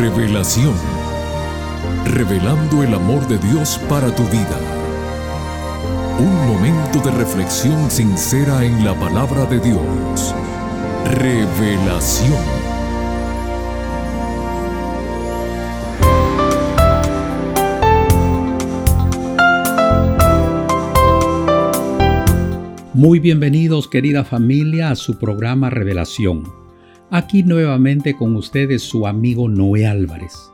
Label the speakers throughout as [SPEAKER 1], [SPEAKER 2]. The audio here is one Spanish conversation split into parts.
[SPEAKER 1] Revelación. Revelando el amor de Dios para tu vida. Un momento de reflexión sincera en la palabra de Dios. Revelación.
[SPEAKER 2] Muy bienvenidos querida familia a su programa Revelación. Aquí nuevamente con ustedes su amigo Noé Álvarez.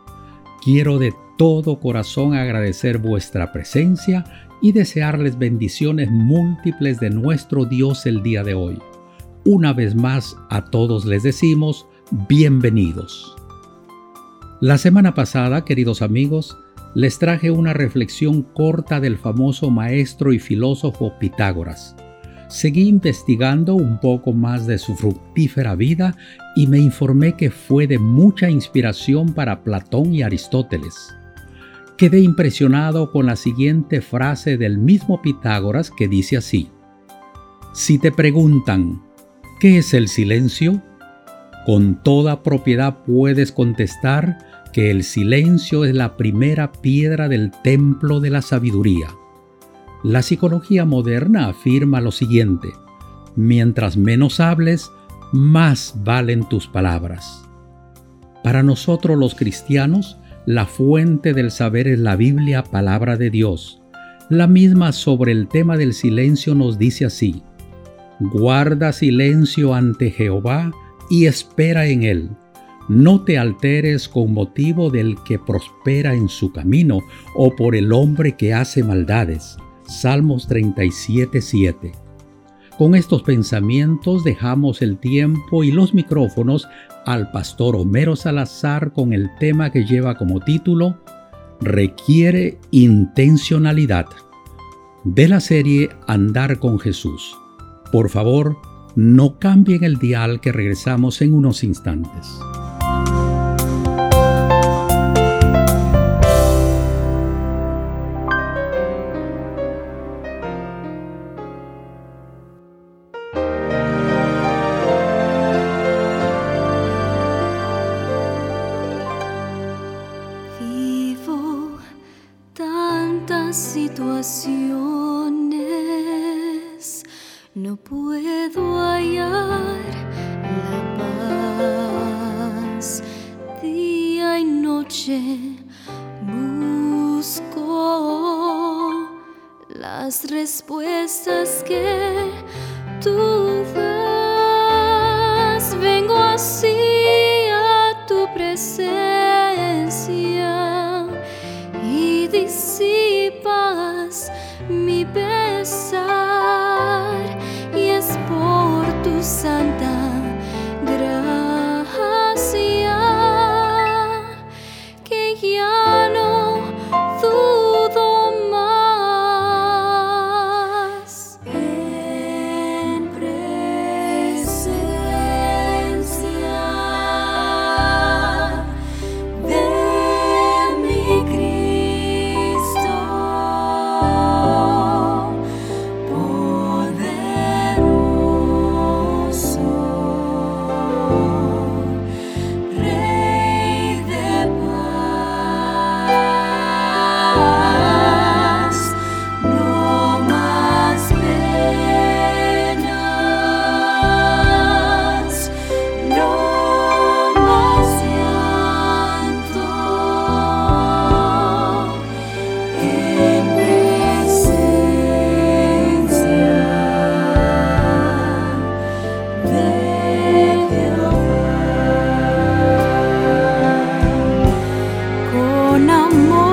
[SPEAKER 2] Quiero de todo corazón agradecer vuestra presencia y desearles bendiciones múltiples de nuestro Dios el día de hoy. Una vez más a todos les decimos bienvenidos. La semana pasada, queridos amigos, les traje una reflexión corta del famoso maestro y filósofo Pitágoras Seguí investigando un poco más de su fructífera vida y me informé que fue de mucha inspiración para Platón y Aristóteles. Quedé impresionado con la siguiente frase del mismo Pitágoras que dice así, Si te preguntan, ¿qué es el silencio? Con toda propiedad puedes contestar que el silencio es la primera piedra del templo de la sabiduría. La psicología moderna afirma lo siguiente, mientras menos hables, más valen tus palabras. Para nosotros los cristianos, la fuente del saber es la Biblia, palabra de Dios. La misma sobre el tema del silencio nos dice así, guarda silencio ante Jehová y espera en él. No te alteres con motivo del que prospera en su camino o por el hombre que hace maldades Salmos 37:7. Con estos pensamientos dejamos el tiempo y los micrófonos al pastor Homero Salazar con el tema que lleva como título Requiere intencionalidad de la serie Andar con Jesús. Por favor, no cambien el dial que regresamos en unos instantes.
[SPEAKER 3] No puedo hallar la paz. Día y noche busco las respuestas que tú.
[SPEAKER 1] năm mô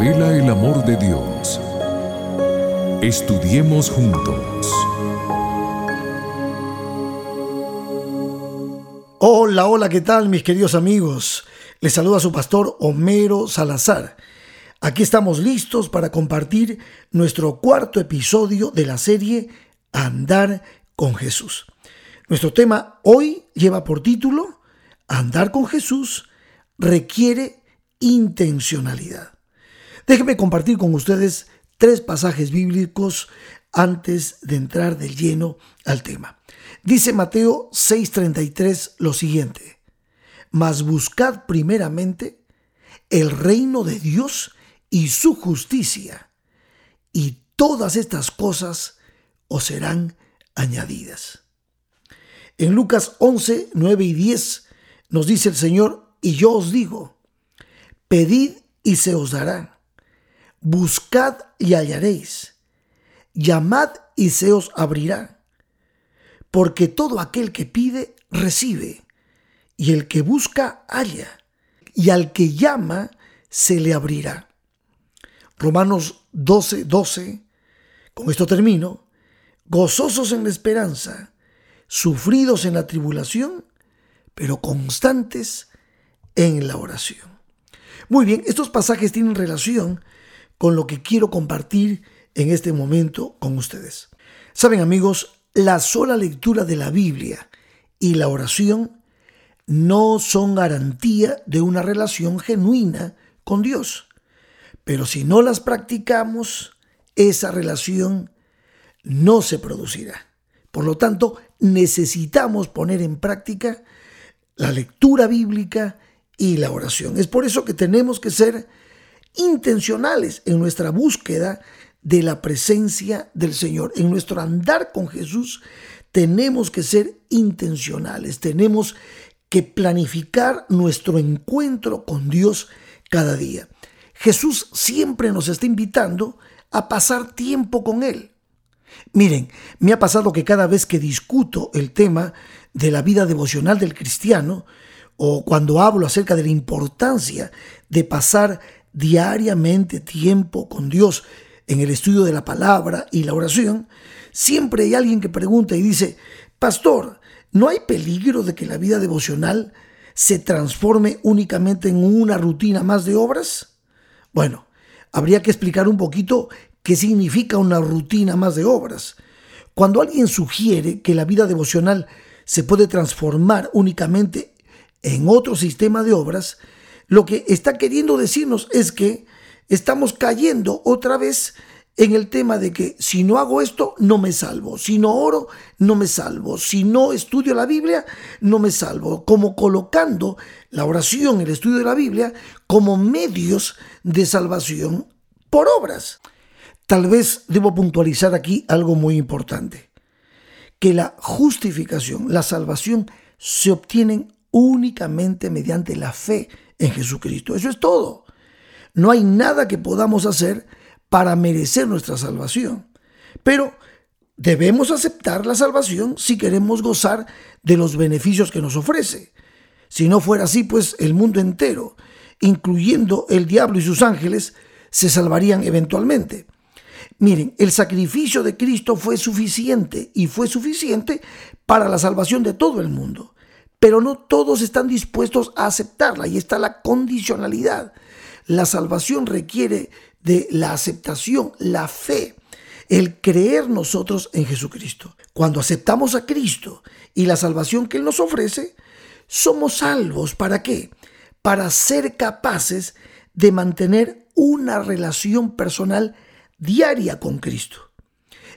[SPEAKER 1] revela el amor de Dios. Estudiemos juntos.
[SPEAKER 4] Hola, hola, ¿qué tal mis queridos amigos? Les saluda su pastor Homero Salazar. Aquí estamos listos para compartir nuestro cuarto episodio de la serie Andar con Jesús. Nuestro tema hoy lleva por título Andar con Jesús requiere intencionalidad. Déjenme compartir con ustedes tres pasajes bíblicos antes de entrar de lleno al tema. Dice Mateo 6:33 lo siguiente, mas buscad primeramente el reino de Dios y su justicia, y todas estas cosas os serán añadidas. En Lucas 11, 9 y 10 nos dice el Señor, y yo os digo, pedid y se os dará, buscad y hallaréis, llamad y se os abrirá, porque todo aquel que pide, recibe, y el que busca, halla, y al que llama, se le abrirá. Romanos 12, 12, con esto termino, gozosos en la esperanza, sufridos en la tribulación, pero constantes en la oración. Muy bien, estos pasajes tienen relación con lo que quiero compartir en este momento con ustedes. Saben amigos, la sola lectura de la Biblia y la oración no son garantía de una relación genuina con Dios. Pero si no las practicamos, esa relación no se producirá. Por lo tanto, necesitamos poner en práctica la lectura bíblica y la oración. Es por eso que tenemos que ser intencionales en nuestra búsqueda de la presencia del Señor. En nuestro andar con Jesús tenemos que ser intencionales, tenemos que planificar nuestro encuentro con Dios cada día. Jesús siempre nos está invitando a pasar tiempo con Él. Miren, me ha pasado que cada vez que discuto el tema de la vida devocional del cristiano, o cuando hablo acerca de la importancia de pasar diariamente tiempo con Dios en el estudio de la palabra y la oración, siempre hay alguien que pregunta y dice, Pastor, ¿no hay peligro de que la vida devocional se transforme únicamente en una rutina más de obras? Bueno, habría que explicar un poquito ¿Qué significa una rutina más de obras. Cuando alguien sugiere que la vida devocional se puede transformar únicamente en otro sistema de obras, lo que está queriendo decirnos es que estamos cayendo otra vez en el tema de que si no hago esto, no me salvo. Si no oro, no me salvo. Si no estudio la Biblia, no me salvo. Como colocando la oración, el estudio de la Biblia, como medios de salvación por obras. Tal vez debo puntualizar aquí algo muy importante, que la justificación, la salvación, se obtienen únicamente mediante la fe en Jesucristo. Eso es todo. No hay nada que podamos hacer para merecer nuestra salvación. Pero debemos aceptar la salvación si queremos gozar de los beneficios que nos ofrece. Si no fuera así, pues el mundo entero, incluyendo el diablo y sus ángeles, se salvarían eventualmente. Miren, el sacrificio de Cristo fue suficiente y fue suficiente para la salvación de todo el mundo. Pero no todos están dispuestos a aceptarla y está la condicionalidad. La salvación requiere de la aceptación, la fe, el creer nosotros en Jesucristo. Cuando aceptamos a Cristo y la salvación que Él nos ofrece, somos salvos. ¿Para qué? Para ser capaces de mantener una relación personal diaria con Cristo.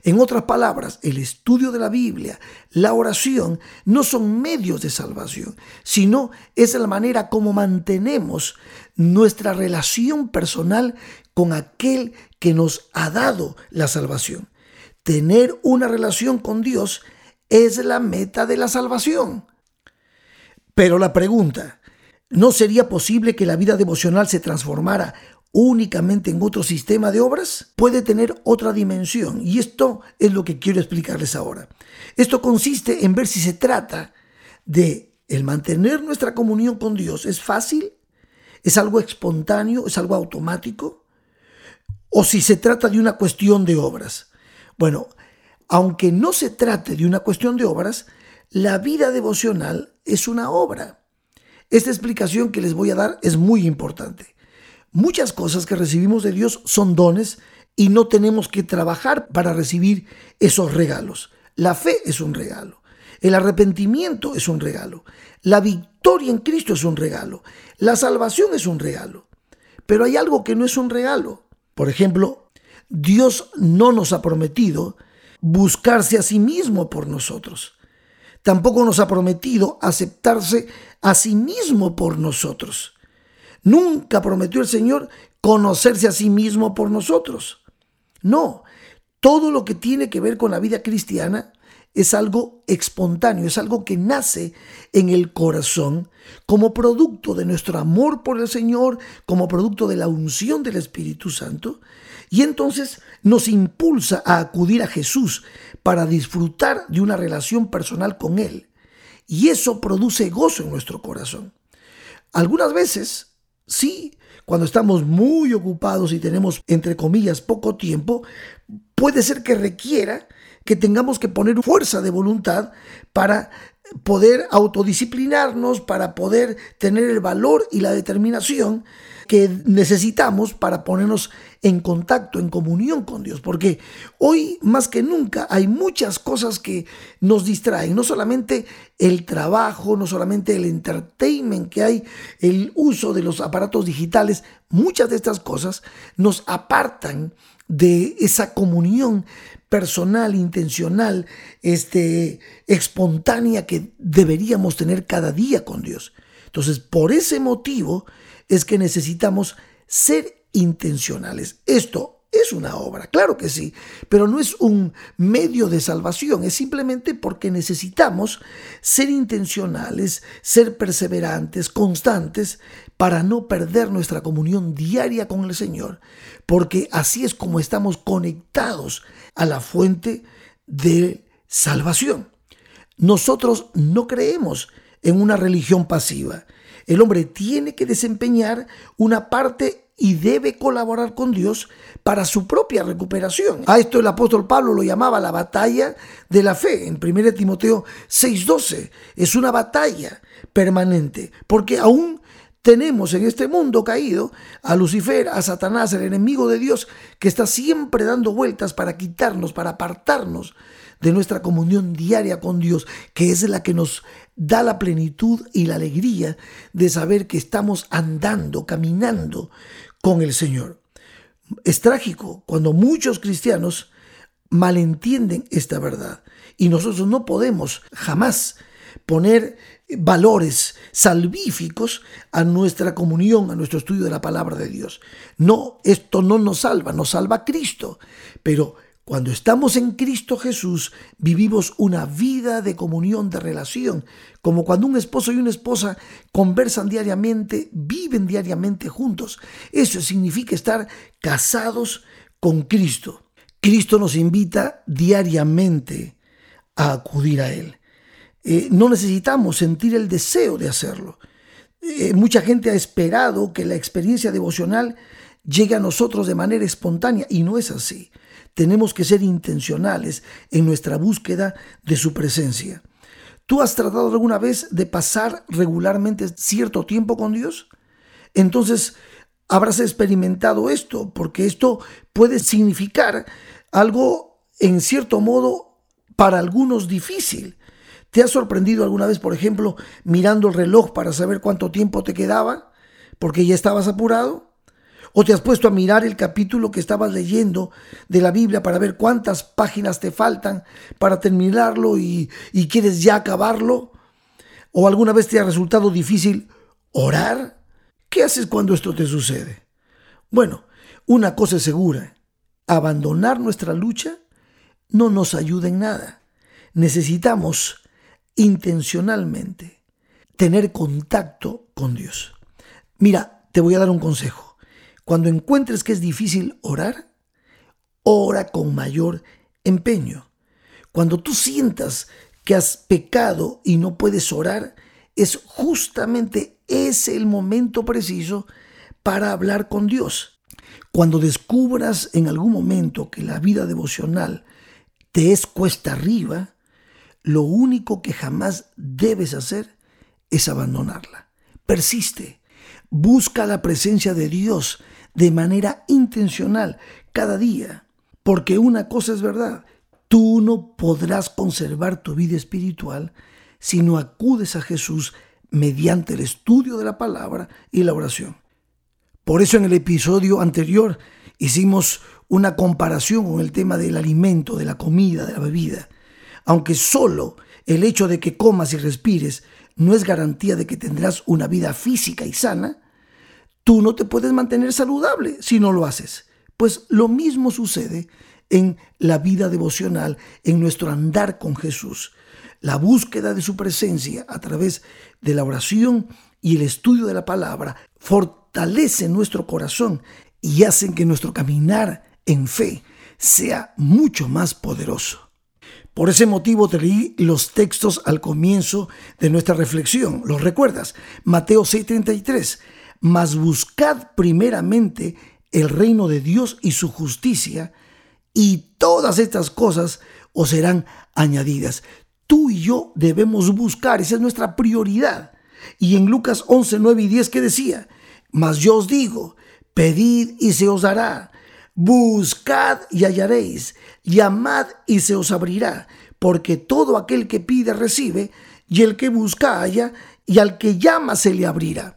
[SPEAKER 4] En otras palabras, el estudio de la Biblia, la oración, no son medios de salvación, sino es la manera como mantenemos nuestra relación personal con aquel que nos ha dado la salvación. Tener una relación con Dios es la meta de la salvación. Pero la pregunta, ¿no sería posible que la vida devocional se transformara únicamente en otro sistema de obras, puede tener otra dimensión. Y esto es lo que quiero explicarles ahora. Esto consiste en ver si se trata de el mantener nuestra comunión con Dios es fácil, ¿Es algo espontáneo? ¿Es algo automático? ¿O si se trata de una cuestión de obras? Bueno, aunque no se trate de una cuestión de obras, la vida devocional es una obra. Esta explicación que les voy a dar es muy importante. Muchas cosas que recibimos de Dios son dones y no tenemos que trabajar para recibir esos regalos. La fe es un regalo. El arrepentimiento es un regalo. La victoria en Cristo es un regalo. La salvación es un regalo. Pero hay algo que no es un regalo. Por ejemplo, Dios no nos ha prometido buscarse a sí mismo por nosotros. Tampoco nos ha prometido aceptarse a sí mismo por nosotros. Nunca prometió el Señor conocerse a sí mismo por nosotros. No, todo lo que tiene que ver con la vida cristiana es algo espontáneo, es algo que nace en el corazón como producto de nuestro amor por el Señor, como producto de la unción del Espíritu Santo, y entonces nos impulsa a acudir a Jesús para disfrutar de una relación personal con Él. Y eso produce gozo en nuestro corazón. Algunas veces, sí, cuando estamos muy ocupados y tenemos, entre comillas, poco tiempo, puede ser que requiera que tengamos que poner fuerza de voluntad para poder autodisciplinarnos, para poder tener el valor y la determinación que necesitamos para ponernos en contacto, en comunión con Dios. Porque hoy más que nunca hay muchas cosas que nos distraen. No solamente el trabajo, no solamente el entertainment que hay, el uso de los aparatos digitales. Muchas de estas cosas nos apartan de esa comunión personal, intencional, este, espontánea que deberíamos tener cada día con Dios. Entonces, por ese motivo es que necesitamos ser intencionales. Esto es una obra, claro que sí, pero no es un medio de salvación, es simplemente porque necesitamos ser intencionales, ser perseverantes, constantes, para no perder nuestra comunión diaria con el Señor, porque así es como estamos conectados a la fuente de salvación. Nosotros no creemos en una religión pasiva. El hombre tiene que desempeñar una parte y debe colaborar con Dios para su propia recuperación. A esto el apóstol Pablo lo llamaba la batalla de la fe en 1 Timoteo 6:12. Es una batalla permanente, porque aún tenemos en este mundo caído a Lucifer, a Satanás, el enemigo de Dios, que está siempre dando vueltas para quitarnos, para apartarnos de nuestra comunión diaria con Dios, que es la que nos da la plenitud y la alegría de saber que estamos andando, caminando con el Señor. Es trágico cuando muchos cristianos malentienden esta verdad y nosotros no podemos jamás poner valores salvíficos a nuestra comunión, a nuestro estudio de la palabra de Dios. No, esto no nos salva, nos salva Cristo, pero cuando estamos en Cristo Jesús, vivimos una vida de comunión, de relación, como cuando un esposo y una esposa conversan diariamente, viven diariamente juntos. Eso significa estar casados con Cristo. Cristo nos invita diariamente a acudir a Él. Eh, no necesitamos sentir el deseo de hacerlo. Eh, mucha gente ha esperado que la experiencia devocional llegue a nosotros de manera espontánea y no es así tenemos que ser intencionales en nuestra búsqueda de su presencia. ¿Tú has tratado alguna vez de pasar regularmente cierto tiempo con Dios? Entonces habrás experimentado esto, porque esto puede significar algo en cierto modo para algunos difícil. ¿Te has sorprendido alguna vez, por ejemplo, mirando el reloj para saber cuánto tiempo te quedaba? Porque ya estabas apurado. ¿O te has puesto a mirar el capítulo que estabas leyendo de la Biblia para ver cuántas páginas te faltan para terminarlo y, quieres ya acabarlo? ¿O alguna vez te ha resultado difícil orar? ¿Qué haces cuando esto te sucede? Bueno, una cosa es segura, abandonar nuestra lucha no nos ayuda en nada. Necesitamos intencionalmente tener contacto con Dios. Mira, te voy a dar un consejo. Cuando encuentres que es difícil orar, ora con mayor empeño. Cuando tú sientas que has pecado y no puedes orar, es justamente es el momento preciso para hablar con Dios. Cuando descubras en algún momento que la vida devocional te es cuesta arriba, lo único que jamás debes hacer es abandonarla. Persiste. Busca la presencia de Dios de manera intencional cada día. Porque una cosa es verdad, tú no podrás conservar tu vida espiritual si no acudes a Jesús mediante el estudio de la palabra y la oración. Por eso en el episodio anterior hicimos una comparación con el tema del alimento, de la comida, de la bebida. Aunque solo el hecho de que comas y respires no es garantía de que tendrás una vida física y sana, tú no te puedes mantener saludable si no lo haces. Pues lo mismo sucede en la vida devocional, en nuestro andar con Jesús. La búsqueda de su presencia a través de la oración y el estudio de la palabra fortalece nuestro corazón y hacen que nuestro caminar en fe sea mucho más poderoso. Por ese motivo te leí los textos al comienzo de nuestra reflexión. ¿Los recuerdas? Mateo 6:33. Mas buscad primeramente el reino de Dios y su justicia, y todas estas cosas os serán añadidas. Tú y yo debemos buscar, esa es nuestra prioridad. Y en Lucas 11, 9 y 10, ¿qué decía? Mas yo os digo, pedid y se os dará Buscad y hallaréis, llamad y se os abrirá, porque todo aquel que pide recibe, y el que busca halla, y al que llama se le abrirá.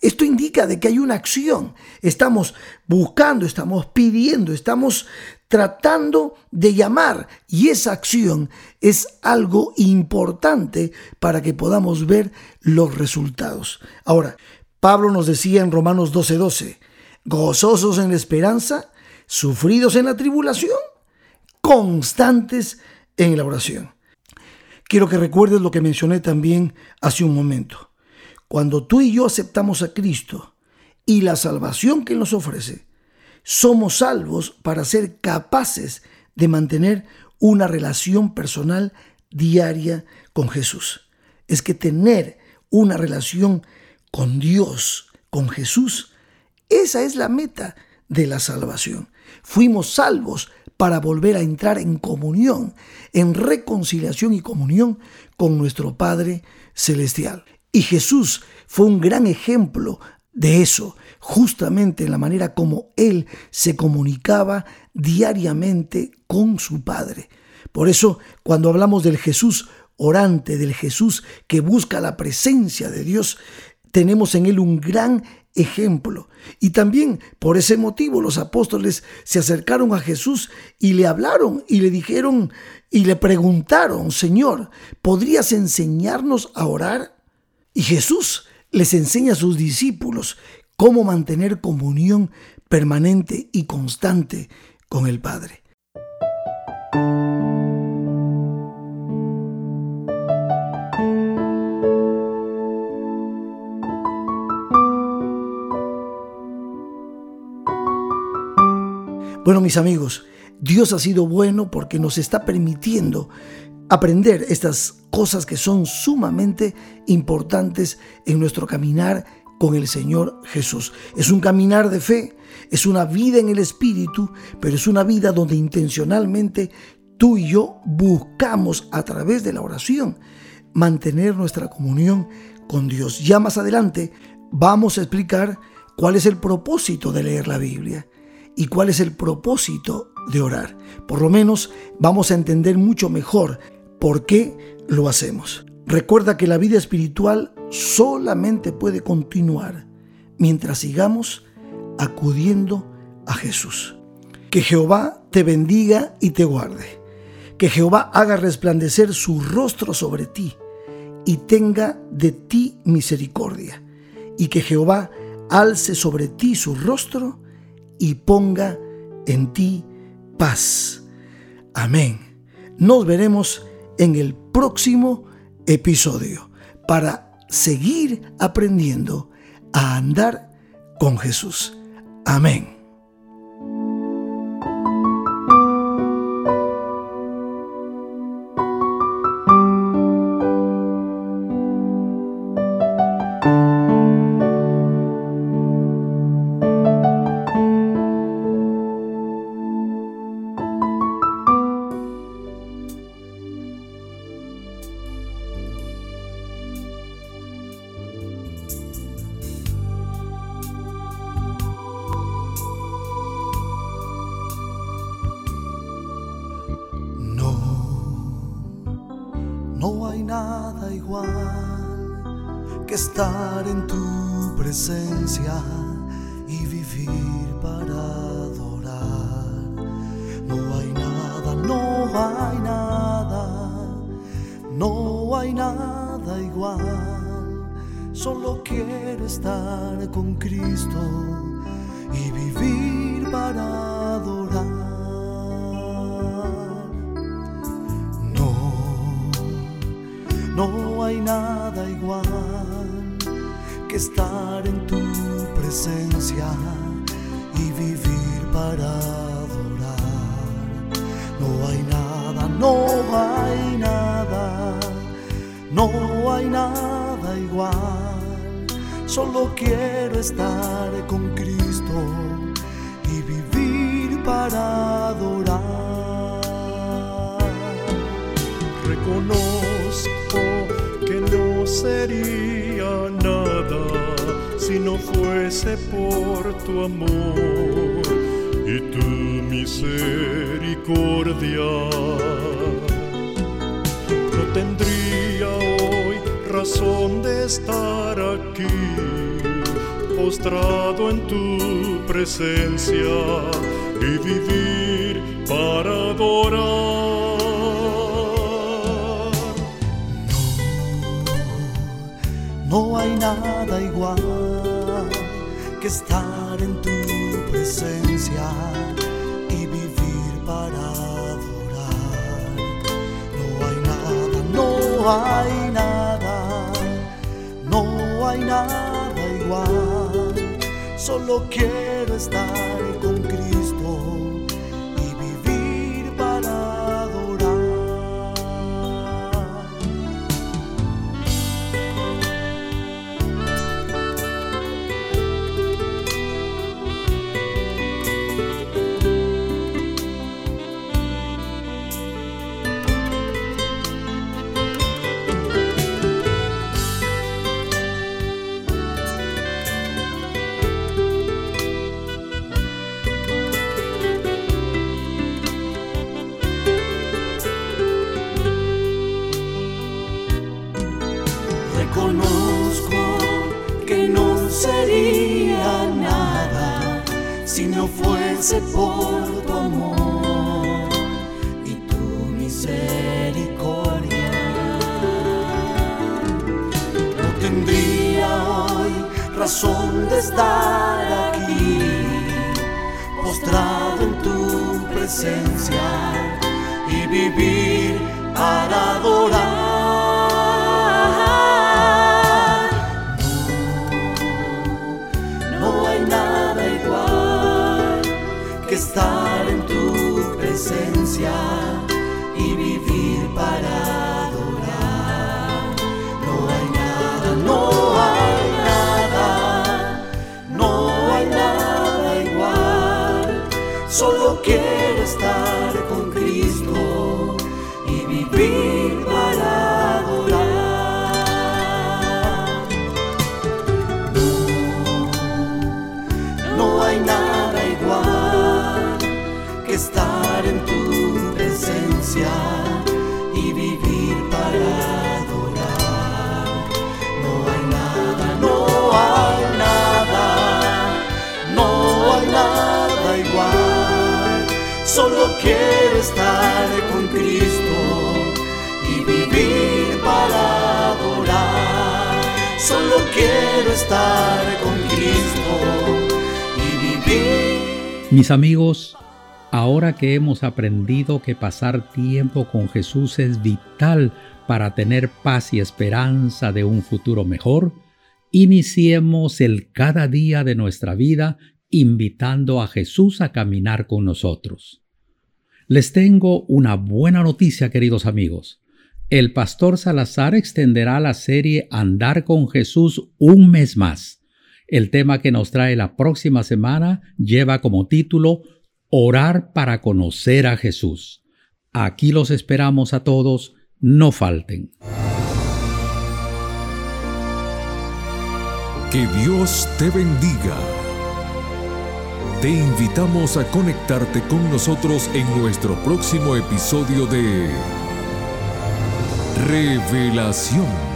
[SPEAKER 4] Esto indica de que hay una acción. Estamos buscando, estamos pidiendo, estamos tratando de llamar y esa acción es algo importante para que podamos ver los resultados. Ahora, Pablo nos decía en Romanos 12:12, 12, gozosos en la esperanza, sufridos en la tribulación, constantes en la oración. Quiero que recuerdes lo que mencioné también hace un momento. Cuando tú y yo aceptamos a Cristo y la salvación que nos ofrece, somos salvos para ser capaces de mantener una relación personal diaria con Jesús. Es que tener una relación con Dios, con Jesús, esa es la meta de la salvación. Fuimos salvos para volver a entrar en comunión, en reconciliación y comunión con nuestro Padre Celestial. Y Jesús fue un gran ejemplo de eso, justamente en la manera como Él se comunicaba diariamente con su Padre. Por eso, cuando hablamos del Jesús orante, del Jesús que busca la presencia de Dios, tenemos en Él un gran ejemplo. Y también por ese motivo los apóstoles se acercaron a Jesús y le hablaron y le dijeron y le preguntaron, Señor, ¿podrías enseñarnos a orar? Y Jesús les enseña a sus discípulos cómo mantener comunión permanente y constante con el Padre. Bueno, mis amigos, Dios ha sido bueno porque nos está permitiendo aprender estas cosas que son sumamente importantes en nuestro caminar con el Señor Jesús. Es un caminar de fe, es una vida en el Espíritu, pero es una vida donde intencionalmente tú y yo buscamos a través de la oración mantener nuestra comunión con Dios. Ya más adelante vamos a explicar cuál es el propósito de leer la Biblia y cuál es el propósito de orar. Por lo menos vamos a entender mucho mejor por qué lo hacemos. Recuerda que la vida espiritual solamente puede continuar mientras sigamos acudiendo a Jesús. Que Jehová te bendiga y te guarde. Que Jehová haga resplandecer su rostro sobre ti y tenga de ti misericordia. Y que Jehová alce sobre ti su rostro y ponga en ti paz. Amén. Nos veremos en el próximo episodio para seguir aprendiendo a andar con Jesús. Amén. Estar en tu presencia y vivir para adorar. No hay nada, no hay nada, no hay nada igual. Solo quiero estar con Cristo y vivir para adorar. No hay nada igual estar en tu presencia y vivir para adorar. No hay nada, no hay nada, no hay nada igual. Solo quiero estar con Cristo y vivir para adorar.
[SPEAKER 5] Reconozco que no sería si no fuese por tu amor y tu misericordia. No tendría hoy razón de estar aquí, postrado en tu presencia y vivir para adorar.
[SPEAKER 4] No hay nada igual estar en tu presencia y vivir para adorar. No hay nada, no hay nada, no hay nada igual. Solo quiero estar con Cristo por tu amor y tu misericordia. No tendría hoy razón de estar aquí, postrado en tu presencia y vivir para adorar. Estar en tu presencia y vivir para adorar. No hay nada, no hay nada, no hay nada igual. Solo quiero estar con Cristo y vivir para adorar. Solo quiero estar con Cristo y vivir.
[SPEAKER 2] Mis amigos, ahora que hemos aprendido que pasar tiempo con Jesús es vital para tener paz y esperanza de un futuro mejor, iniciemos el cada día de nuestra vida invitando a Jesús a caminar con nosotros. Les tengo una buena noticia, queridos amigos. El pastor Salazar extenderá la serie Andar con Jesús un mes más. El tema que nos trae la próxima semana lleva como título Orar para conocer a Jesús. Aquí los esperamos a todos, no falten.
[SPEAKER 1] Que Dios te bendiga. Te invitamos a conectarte con nosotros en nuestro próximo episodio de Revelación.